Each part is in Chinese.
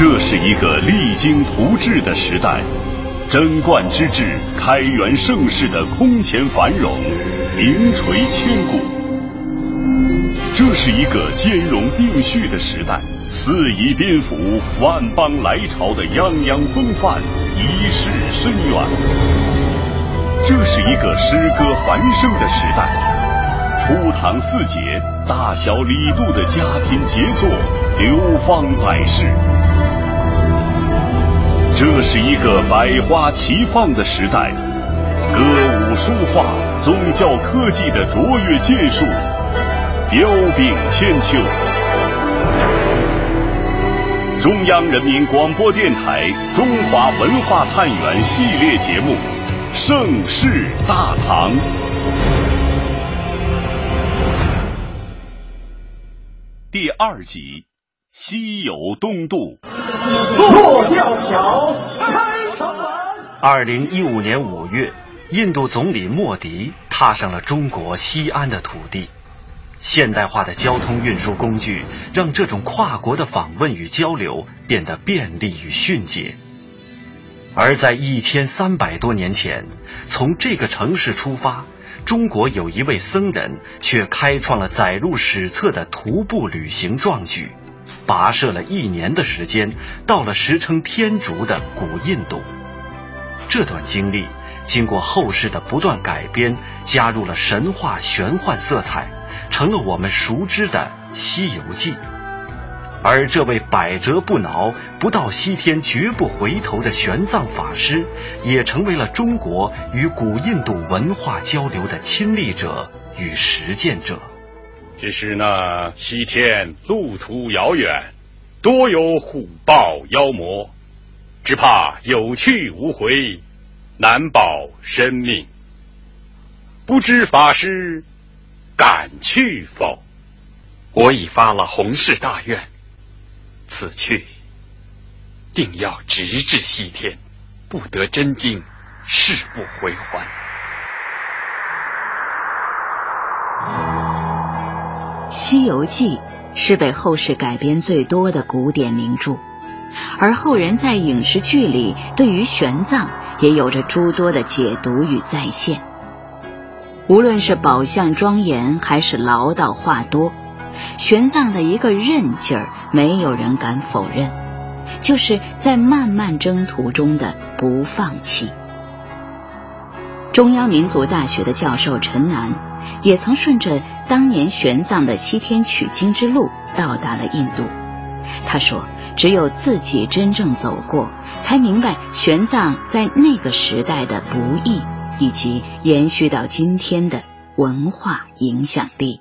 这是一个励精图治的时代，贞观之治、开元盛世的空前繁荣，名垂千古。这是一个兼容并蓄的时代，四夷宾服、万邦来朝的泱泱风范，一世深远。这是一个诗歌繁盛的时代，初唐四杰、大小李杜的佳品杰作流芳百世。这是一个百花齐放的时代，歌舞书画、宗教科技的卓越建树，彪炳千秋。中央人民广播电台《中华文化探源》系列节目《盛世大唐》第二集。西游东渡，落吊桥，开城门。二零一五年五月，印度总理莫迪踏上了中国西安的土地。现代化的交通运输工具让这种跨国的访问与交流变得便利与迅捷。而在一千三百多年前，从这个城市出发，中国有一位僧人却开创了载入史册的徒步旅行壮举。跋涉了一年的时间，到了时称天竺的古印度。这段经历经过后世的不断改编，加入了神话玄幻色彩，成了我们熟知的《西游记》。而这位百折不挠、不到西天绝不回头的玄奘法师，也成为了中国与古印度文化交流的亲历者与实践者。只是那西天路途遥远，多有虎豹妖魔，只怕有去无回，难保生命。不知法师敢去否？我已发了弘誓大愿，此去定要直至西天，不得真经，誓不回还。《西游记》是被后世改编最多的古典名著，而后人在影视剧里对于玄奘也有着诸多的解读与再现。无论是宝相庄严，还是唠叨话多，玄奘的一个韧劲儿，没有人敢否认，就是在漫漫征途中的不放弃。中央民族大学的教授陈楠。也曾顺着当年玄奘的西天取经之路到达了印度。他说：“只有自己真正走过，才明白玄奘在那个时代的不易，以及延续到今天的文化影响力。”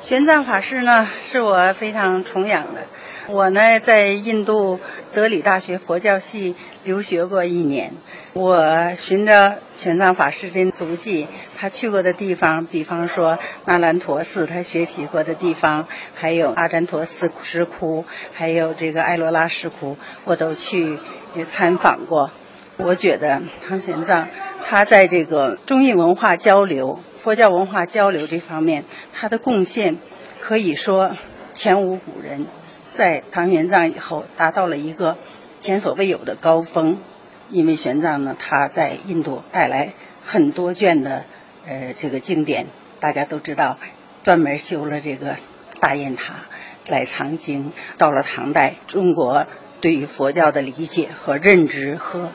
玄奘法师呢，是我非常崇仰的。我呢，在印度德里大学佛教系留学过一年。我循着玄奘法师的足迹，他去过的地方，比方说那兰陀寺，他学习过的地方，还有阿占陀寺石窟，还有这个艾罗拉石窟，我都去参访过。我觉得唐玄奘他在这个中印文化交流、佛教文化交流这方面，他的贡献可以说前无古人。在唐玄奘以后，达到了一个前所未有的高峰。因为玄奘呢，他在印度带来很多卷的呃这个经典，大家都知道，专门修了这个大雁塔来藏经。到了唐代，中国对于佛教的理解和认知和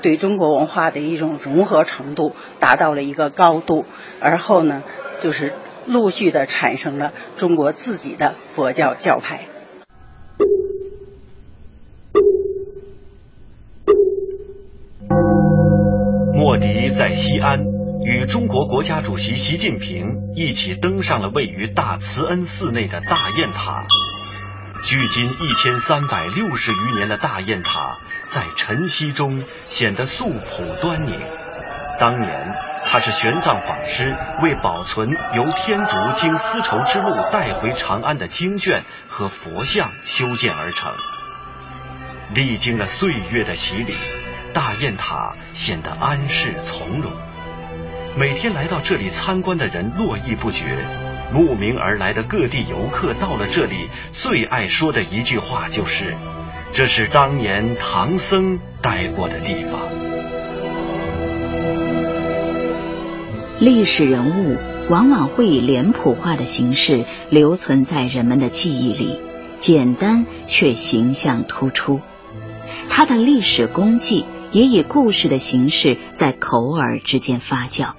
对中国文化的一种融合程度达到了一个高度。而后呢，就是陆续的产生了中国自己的佛教教派。莫迪在西安与中国国家主席习近平一起登上了位于大慈恩寺内的大雁塔。距今一千三百六十余年的大雁塔，在晨曦中显得素朴端宁。当年，它是玄奘法师为保存由天竺经丝绸之路带回长安的经卷和佛像修建而成。历经了岁月的洗礼。大雁塔显得安适从容，每天来到这里参观的人络绎不绝。慕名而来的各地游客到了这里，最爱说的一句话就是：“这是当年唐僧待过的地方。历史人物往往会以脸谱化的形式留存在人们的记忆里，简单却形象突出。他的历史功绩也以故事的形式在口耳之间发酵。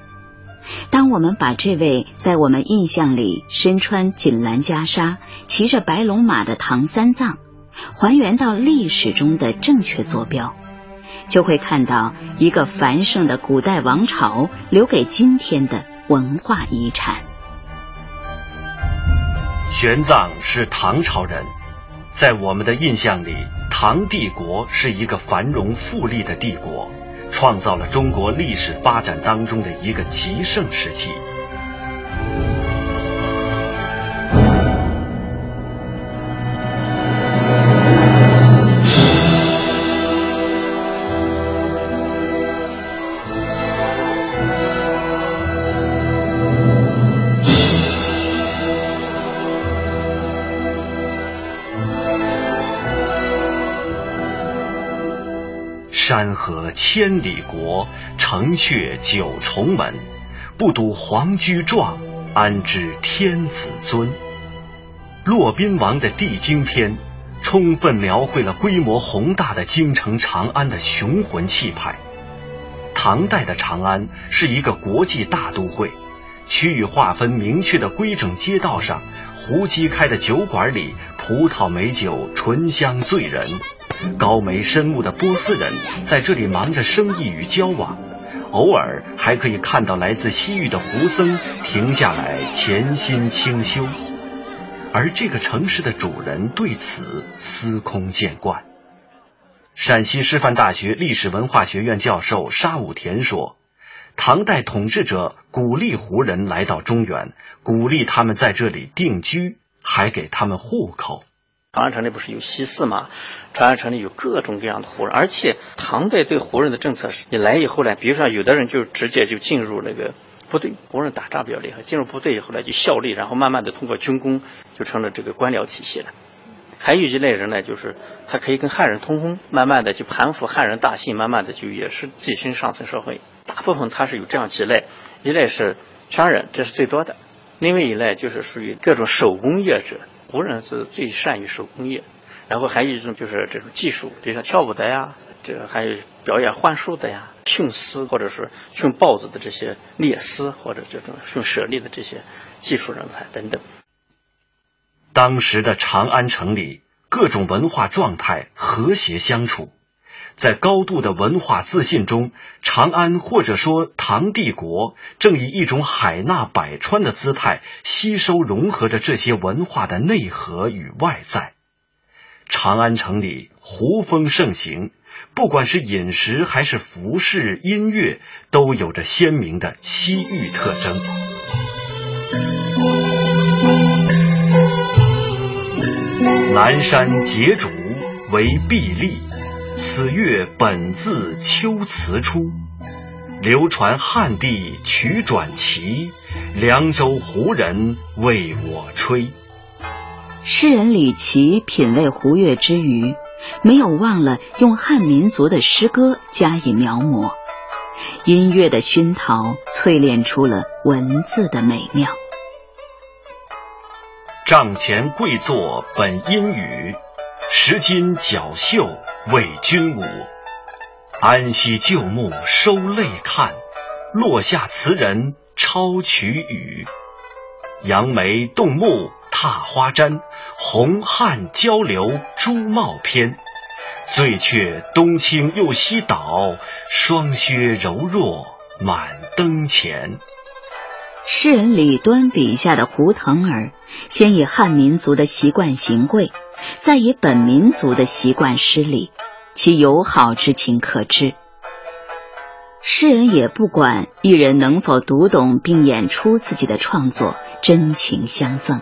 当我们把这位在我们印象里身穿锦兰袈裟、骑着白龙马的唐三藏，还原到历史中的正确坐标，就会看到一个繁盛的古代王朝留给今天的文化遗产。玄奘是唐朝人，在我们的印象里，唐帝国是一个繁荣富丽的帝国。创造了中国历史发展当中的一个极盛时期。山河千里国，城阙九重门。不睹皇居壮，安知天子尊？骆宾王的《帝京篇》，充分描绘了规模宏大的京城长安的雄浑气派。唐代的长安是一个国际大都会，区域划分明确的规整街道上，胡姬开的酒馆里，葡萄美酒醇香醉人。高眉深目的波斯人在这里忙着生意与交往，偶尔还可以看到来自西域的胡僧停下来潜心清修，而这个城市的主人对此司空见惯。陕西师范大学历史文化学院教授沙武田说：“唐代统治者鼓励胡人来到中原，鼓励他们在这里定居，还给他们户口。”长安城里不是有西寺吗？长安城里有各种各样的胡人，而且唐代对胡人的政策是：你来以后呢，比如说有的人就直接就进入那个部队，胡人打仗比较厉害，进入部队以后呢就效力，然后慢慢的通过军功就成了这个官僚体系了。还有一类人呢，就是他可以跟汉人通婚，慢慢的就盘附汉人大姓，慢慢的就也是跻身上层社会。大部分他是有这样几类：一类是商人，这是最多的；另外一类就是属于各种手工业者。胡人是最善于手工业，然后还有一种就是这种技术，比如说跳舞的呀，这个还有表演幻术的呀，驯狮或者是驯豹子的这些猎狮，或者这种驯舍利的这些技术人才等等。当时的长安城里，各种文化状态和谐相处。在高度的文化自信中，长安或者说唐帝国正以一种海纳百川的姿态吸收融合着这些文化的内核与外在。长安城里胡风盛行，不管是饮食还是服饰、音乐，都有着鲜明的西域特征。南山结主为壁立。此乐本自秋词出，流传汉地曲转奇，凉州胡人为我吹。诗人李琦品味胡乐之余，没有忘了用汉民族的诗歌加以描摹，音乐的熏陶淬炼出了文字的美妙。帐前跪坐本阴雨。十金角绣为君舞，安息旧木收泪看，落下词人抄曲语。扬眉动目踏花毡，红汉交流朱帽篇。醉却东倾又西倒，霜靴柔弱满灯前。诗人李端笔下的胡腾儿，先以汉民族的习惯行跪。再以本民族的习惯施礼，其友好之情可知。诗人也不管艺人能否读懂并演出自己的创作，真情相赠。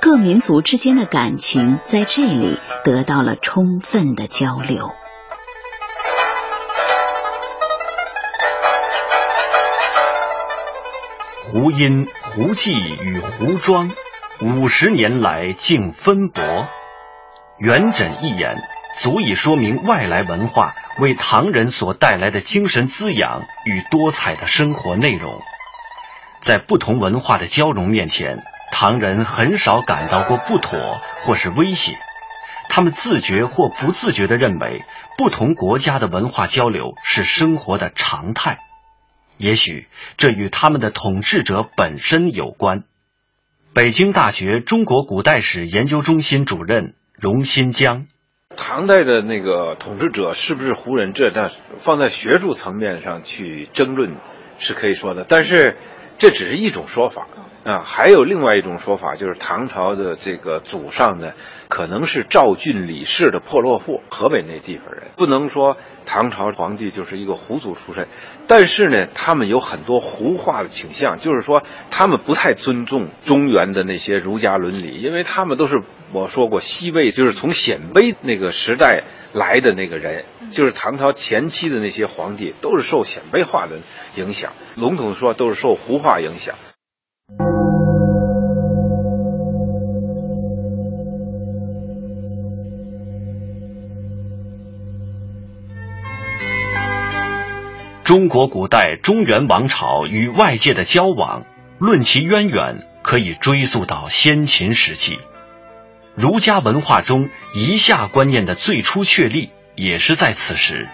各民族之间的感情在这里得到了充分的交流。胡音、胡记与胡庄，五十年来竟分薄。元稹一言，足以说明外来文化为唐人所带来的精神滋养与多彩的生活内容。在不同文化的交融面前，唐人很少感到过不妥或是威胁。他们自觉或不自觉地认为，不同国家的文化交流是生活的常态。也许这与他们的统治者本身有关。北京大学中国古代史研究中心主任荣新疆。唐代的那个统治者是不是胡人？这那放在学术层面上去争论是可以说的，但是这只是一种说法啊。还有另外一种说法，就是唐朝的这个祖上呢，可能是赵郡李氏的破落户，河北那地方人，不能说。唐朝皇帝就是一个胡族出身，但是呢，他们有很多胡化的倾向，就是说他们不太尊重中原的那些儒家伦理，因为他们都是我说过西魏，就是从鲜卑那个时代来的那个人，就是唐朝前期的那些皇帝都是受鲜卑化的影响，笼统的说都是受胡化影响。中国古代中原王朝与外界的交往，论其渊源，可以追溯到先秦时期。儒家文化中夷夏观念的最初确立，也是在此时。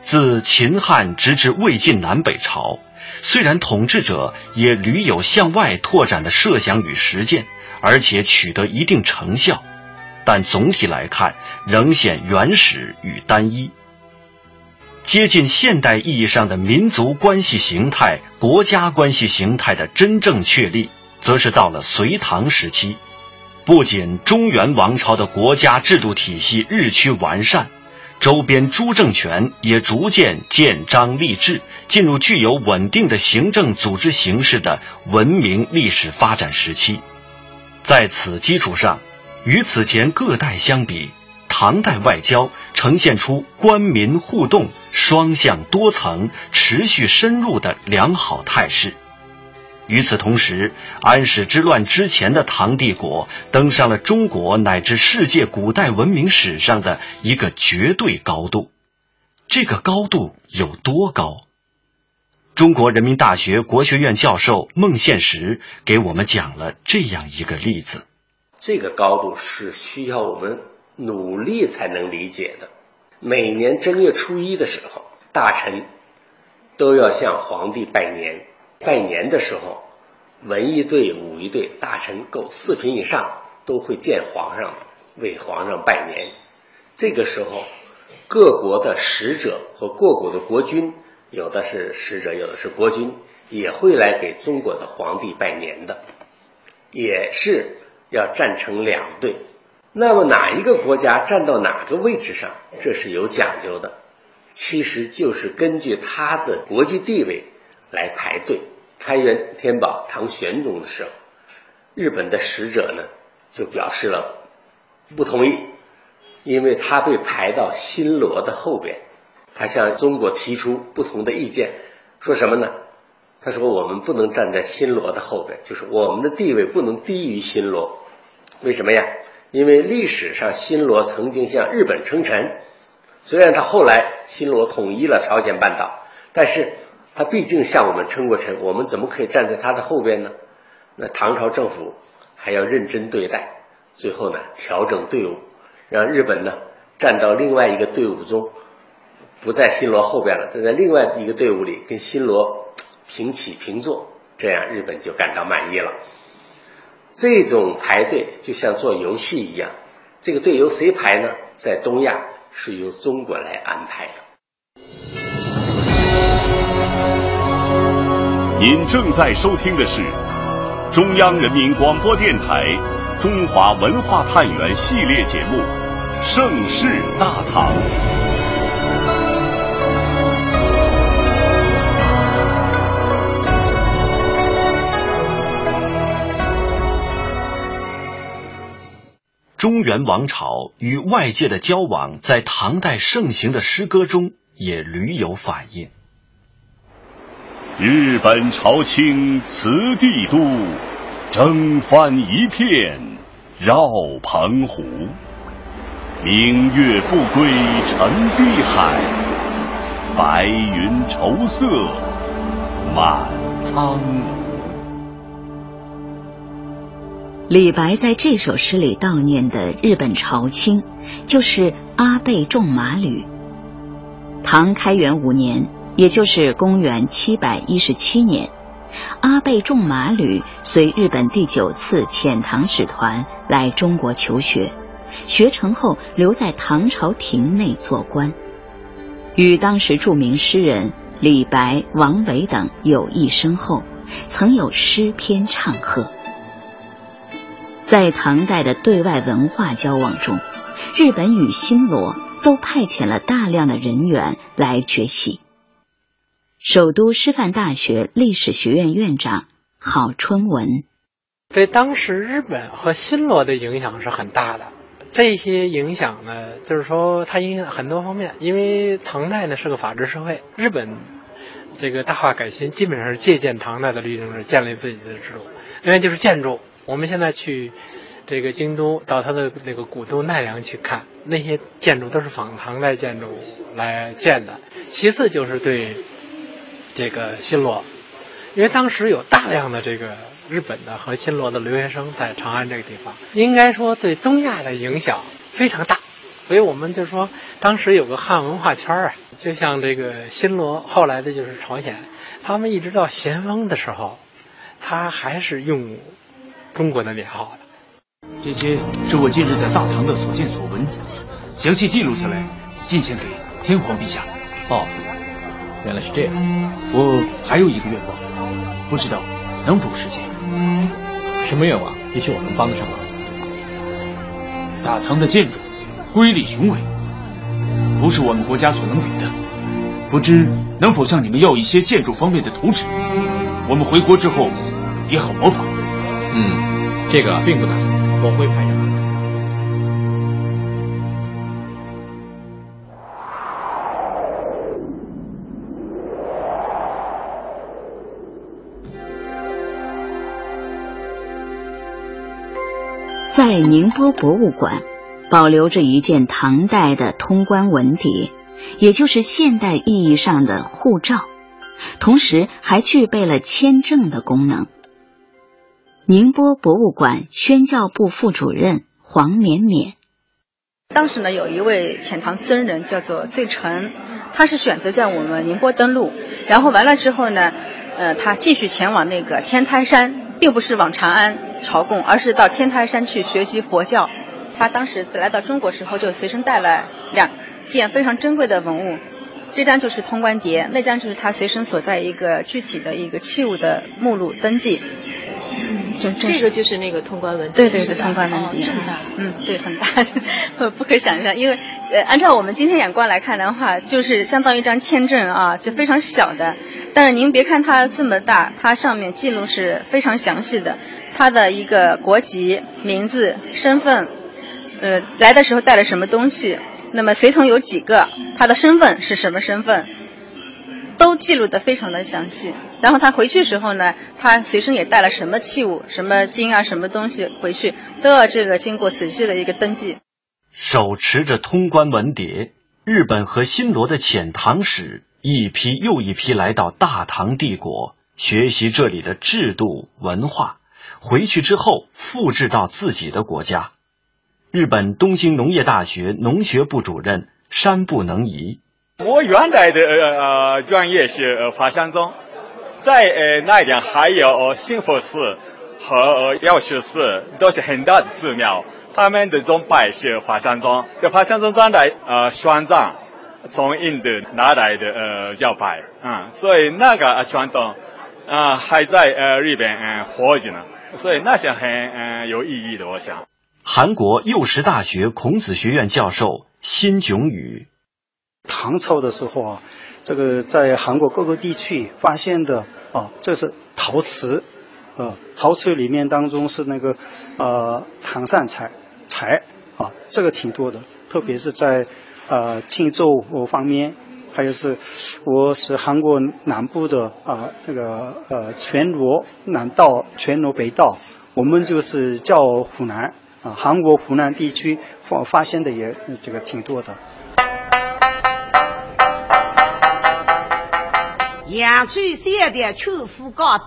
自秦汉直至魏晋南北朝，虽然统治者也屡有向外拓展的设想与实践，而且取得一定成效，但总体来看，仍显原始与单一。接近现代意义上的民族关系形态、国家关系形态的真正确立，则是到了隋唐时期。不仅中原王朝的国家制度体系日趋完善，周边诸政权也逐渐建章立制，进入具有稳定的行政组织形式的文明历史发展时期。在此基础上，与此前各代相比。唐代外交呈现出官民互动、双向多层、持续深入的良好态势。与此同时，安史之乱之前的唐帝国登上了中国乃至世界古代文明史上的一个绝对高度。这个高度有多高？中国人民大学国学院教授孟宪实给我们讲了这样一个例子：这个高度是需要我们。努力才能理解的。每年正月初一的时候，大臣都要向皇帝拜年。拜年的时候，文一队、武一队，大臣够四品以上都会见皇上，为皇上拜年。这个时候，各国的使者和各国的国君，有的是使者，有的是国君，也会来给中国的皇帝拜年的，也是要站成两队。那么哪一个国家站到哪个位置上，这是有讲究的，其实就是根据他的国际地位来排队。开元天宝唐玄宗的时候，日本的使者呢就表示了不同意，因为他被排到新罗的后边，他向中国提出不同的意见，说什么呢？他说我们不能站在新罗的后边，就是我们的地位不能低于新罗，为什么呀？因为历史上新罗曾经向日本称臣，虽然他后来新罗统一了朝鲜半岛，但是他毕竟向我们称过臣，我们怎么可以站在他的后边呢？那唐朝政府还要认真对待，最后呢调整队伍，让日本呢站到另外一个队伍中，不在新罗后边了，站在另外一个队伍里跟新罗平起平坐，这样日本就感到满意了。这种排队就像做游戏一样，这个队由谁排呢？在东亚是由中国来安排的。您正在收听的是中央人民广播电台《中华文化探源》系列节目《盛世大唐》。中原王朝与外界的交往，在唐代盛行的诗歌中也屡有反映。日本朝清辞帝都，征帆一片绕澎湖。明月不归沉碧海，白云愁色满苍梧。李白在这首诗里悼念的日本朝卿，就是阿倍仲麻吕。唐开元五年，也就是公元七百一十七年，阿倍仲麻吕随日本第九次遣唐使团来中国求学。学成后，留在唐朝廷内做官，与当时著名诗人李白、王维等友谊深厚，曾有诗篇唱和。在唐代的对外文化交往中，日本与新罗都派遣了大量的人员来学习。首都师范大学历史学院院长郝春文对当时日本和新罗的影响是很大的。这些影响呢，就是说它影响很多方面。因为唐代呢是个法治社会，日本这个大化改新基本上是借鉴唐代的律政制，建立自己的制度。另外就是建筑，我们现在去这个京都到它的那个古都奈良去看，那些建筑都是仿唐代建筑来建的。其次就是对这个新罗，因为当时有大量的这个。日本的和新罗的留学生在长安这个地方，应该说对东亚的影响非常大，所以我们就说当时有个汉文化圈啊，就像这个新罗，后来的就是朝鲜，他们一直到咸丰的时候，他还是用中国的年号的。这些是我近日在大唐的所见所闻，详细记录下来，进献给天皇陛下。哦，原来是这样。我还有一个愿望，不知道能否实现。什么愿望？也许我能帮得上忙。大唐的建筑瑰丽雄伟，不是我们国家所能比的。不知能否向你们要一些建筑方面的图纸？我们回国之后也好模仿。嗯，这个并不难，我会派人。在宁波博物馆，保留着一件唐代的通关文牒，也就是现代意义上的护照，同时还具备了签证的功能。宁波博物馆宣教部副主任黄绵绵，当时呢，有一位遣唐僧人叫做醉澄，他是选择在我们宁波登陆，然后完了之后呢，呃，他继续前往那个天台山。并不是往长安朝贡，而是到天台山去学习佛教。他当时来到中国时候，就随身带了两件非常珍贵的文物，这张就是通关牒，那张就是他随身所带一个具体的一个器物的目录登记。这个就是那个通关文，对对对，通关文牒，这么大，嗯，对，很大，不可想象。因为呃，按照我们今天眼光来看的话，就是相当于一张签证啊，就非常小的。但是您别看它这么大，它上面记录是非常详细的，它的一个国籍、名字、身份，呃，来的时候带了什么东西，那么随从有几个，他的身份是什么身份。都记录的非常的详细，然后他回去时候呢，他随身也带了什么器物、什么金啊、什么东西回去，都要这个经过仔细的一个登记。手持着通关文牒，日本和新罗的遣唐使一批又一批来到大唐帝国，学习这里的制度文化，回去之后复制到自己的国家。日本东京农业大学农学部主任山部能移。我原来的呃专业是法相宗，在呃那边还有幸福寺和药师寺，都是很大的寺庙。他们的宗派是法相宗，这法相宗在呃宣藏，从印度拿来的呃教派，嗯，所以那个传统啊还在呃日本嗯活着呢，所以那是很嗯有意义的，我想。韩国幼师大学孔子学院教授辛炯宇。唐朝的时候啊，这个在韩国各个地区发现的啊，这是陶瓷，呃，陶瓷里面当中是那个呃唐善材材啊，这个挺多的，特别是在呃庆州方面，还有是我是韩国南部的啊这个呃全罗南道、全罗北道，我们就是叫湖南啊，韩国湖南地区发发现的也这个挺多的。阳春县的秋富高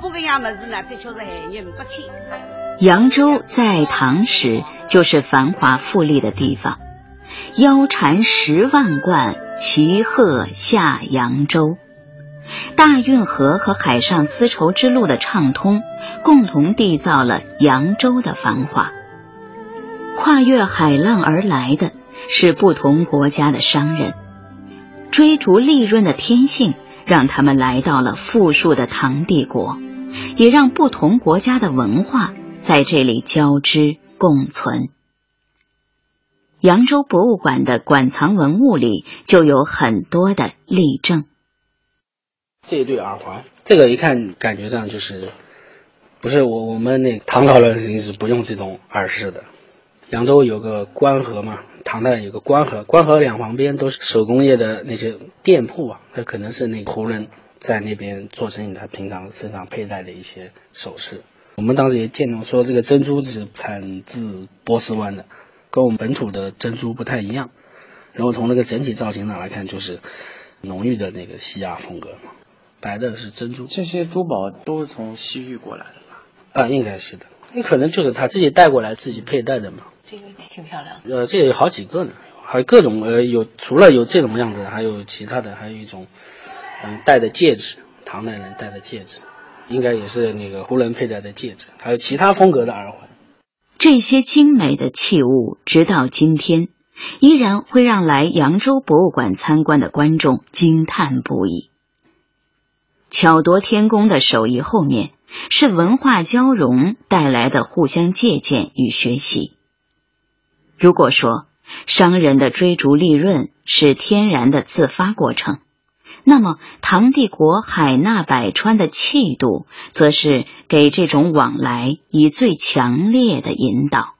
不个样么子呢？的确是害人不浅。扬州在唐时就是繁华富丽的地方，腰缠十万贯，骑鹤下扬州。大运河和海上丝绸之路的畅通，共同缔造了扬州的繁华。跨越海浪而来的是不同国家的商人，追逐利润的天性让他们来到了富庶的唐帝国，也让不同国家的文化在这里交织共存。扬州博物馆的馆藏文物里就有很多的例证。这一对耳环，这个一看感觉上就是，不是我我们那唐朝人肯定是不用这种耳饰的。扬州有个官河嘛，唐代有个官河，官河两旁边都是手工业的那些店铺啊，那可能是那胡人在那边做生意，他平常身上佩戴的一些首饰。我们当时也见到说，这个珍珠是产自波斯湾的，跟我们本土的珍珠不太一样。然后从那个整体造型上来看，就是浓郁的那个西亚风格嘛。白的是珍珠，这些珠宝都是从西域过来的吧？啊，应该是的。那可能就是他自己带过来、自己佩戴的嘛。这个挺漂亮的。呃，这有好几个呢，还有各种呃，有除了有这种样子，还有其他的，还有一种嗯戴的戒指，唐代人戴的戒指，应该也是那个胡人佩戴的戒指，还有其他风格的耳环。这些精美的器物，直到今天依然会让来扬州博物馆参观的观众惊叹不已。巧夺天工的手艺后面是文化交融带来的互相借鉴与学习。如果说商人的追逐利润是天然的自发过程，那么唐帝国海纳百川的气度，则是给这种往来以最强烈的引导。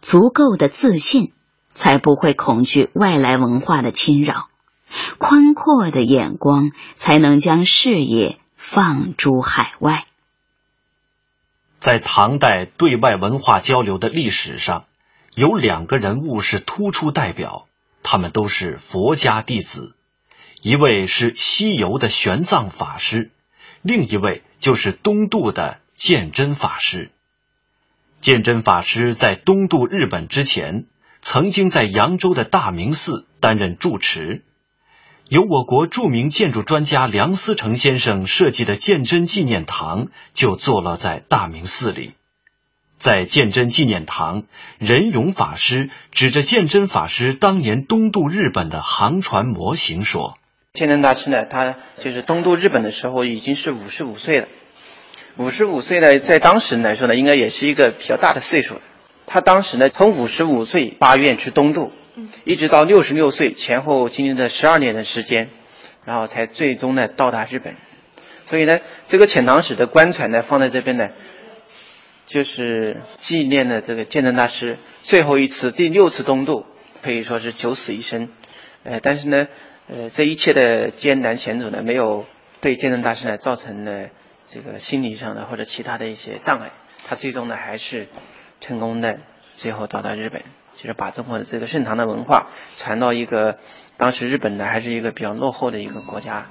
足够的自信，才不会恐惧外来文化的侵扰。宽阔的眼光才能将视野放诸海外。在唐代对外文化交流的历史上，有两个人物是突出代表，他们都是佛家弟子，一位是西游的玄奘法师，另一位就是东渡的鉴真法师。鉴真法师在东渡日本之前，曾经在扬州的大明寺担任住持。由我国著名建筑专家梁思成先生设计的鉴真纪念堂就坐落在大明寺里。在鉴真纪念堂，仁勇法师指着鉴真法师当年东渡日本的航船模型说：“鉴真大师呢，他就是东渡日本的时候已经是五十五岁了。五十五岁呢，在当时来说呢，应该也是一个比较大的岁数了。他当时呢，从五十五岁八愿去东渡。”一直到六十六岁前后经历了十二年的时间，然后才最终呢到达日本。所以呢，这个遣唐使的棺材呢放在这边呢，就是纪念了这个鉴真大师最后一次第六次东渡，可以说是九死一生。呃，但是呢，呃，这一切的艰难险阻呢，没有对鉴真大师呢造成了这个心理上的或者其他的一些障碍。他最终呢还是成功的最后到达日本。就是把中国的这个盛唐的文化传到一个当时日本呢还是一个比较落后的一个国家。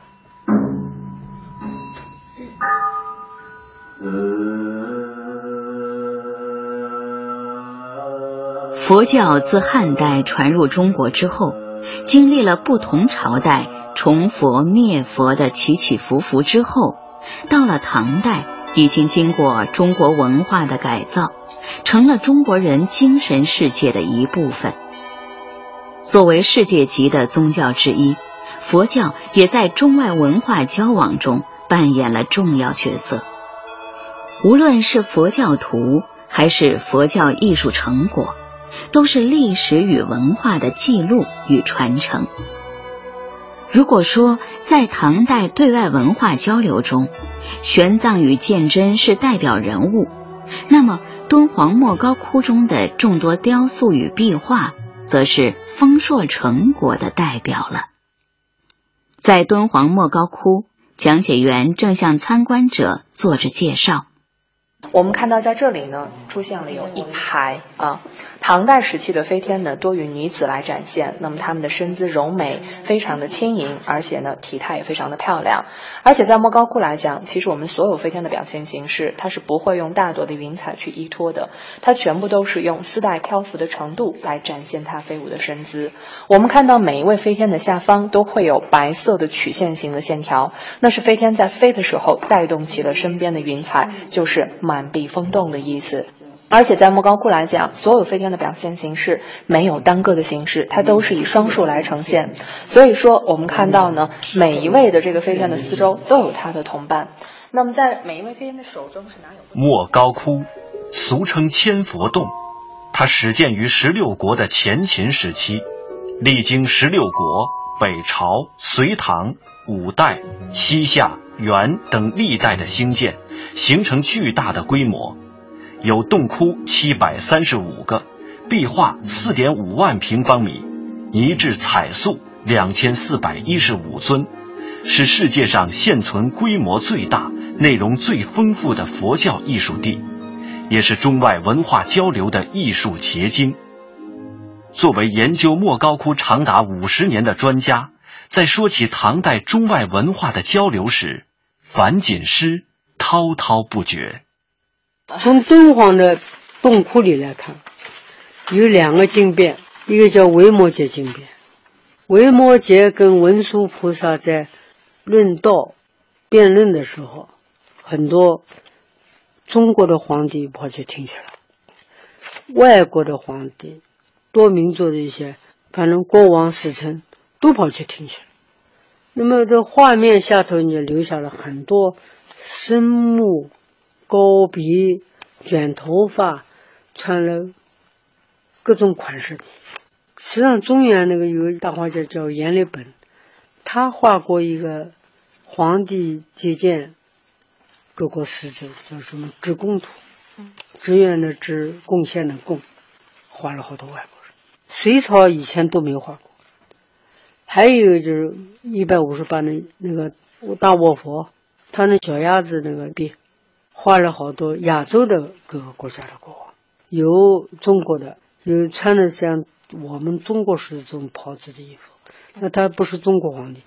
佛教自汉代传入中国之后，经历了不同朝代崇佛灭佛的起起伏伏之后，到了唐代，已经经过中国文化的改造。成了中国人精神世界的一部分。作为世界级的宗教之一，佛教也在中外文化交往中扮演了重要角色。无论是佛教徒，还是佛教艺术成果，都是历史与文化的记录与传承。如果说在唐代对外文化交流中，玄奘与鉴真是代表人物，那么。敦煌莫高窟中的众多雕塑与壁画，则是丰硕成果的代表了。在敦煌莫高窟，讲解员正向参观者做着介绍。我们看到在这里呢，出现了有一排啊，唐代时期的飞天呢，多与女子来展现。那么她们的身姿柔美，非常的轻盈，而且呢，体态也非常的漂亮。而且在莫高窟来讲，其实我们所有飞天的表现形式，它是不会用大朵的云彩去依托的，它全部都是用丝带漂浮的程度来展现它飞舞的身姿。我们看到每一位飞天的下方都会有白色的曲线型的线条，那是飞天在飞的时候带动起了身边的云彩，就是满壁风动的意思。而且在莫高窟来讲，所有飞天的表现形式没有单个的形式，它都是以双数来呈现。所以说，我们看到呢，每一位的这个飞天的四周都有它的同伴。那么在每一位飞天的手中是哪有？莫高窟，俗称千佛洞，它始建于十六国的前秦时期，历经十六国、北朝、隋唐、五代、西夏、元等历代的兴建，形成巨大的规模。有洞窟七百三十五个，壁画四点五万平方米，泥质彩塑两千四百一十五尊，是世界上现存规模最大、内容最丰富的佛教艺术地，也是中外文化交流的艺术结晶。作为研究莫高窟长达五十年的专家，在说起唐代中外文化的交流时，樊锦诗滔滔不绝。从敦煌的洞窟里来看，有两个经变，一个叫维摩诘经变。维摩诘跟文殊菩萨在论道、辩论的时候，很多中国的皇帝跑去听去了，外国的皇帝、多民族的一些，反正国王、使臣都跑去听去了。那么这画面下头，你留下了很多深目。高鼻、卷头发，穿了各种款式。实际上，中原那个有个大画家叫阎立本，他画过一个皇帝接见各国使者，叫什么“支贡图”，支援的支，贡献的贡，画了好多外国人。隋朝以前都没画过。还有一个就是一百五十八的那个大卧佛，他那脚丫子那个笔。画了好多亚洲的各个国家的国王，有中国的，有穿的像我们中国式这种袍子的衣服，那他不是中国皇帝。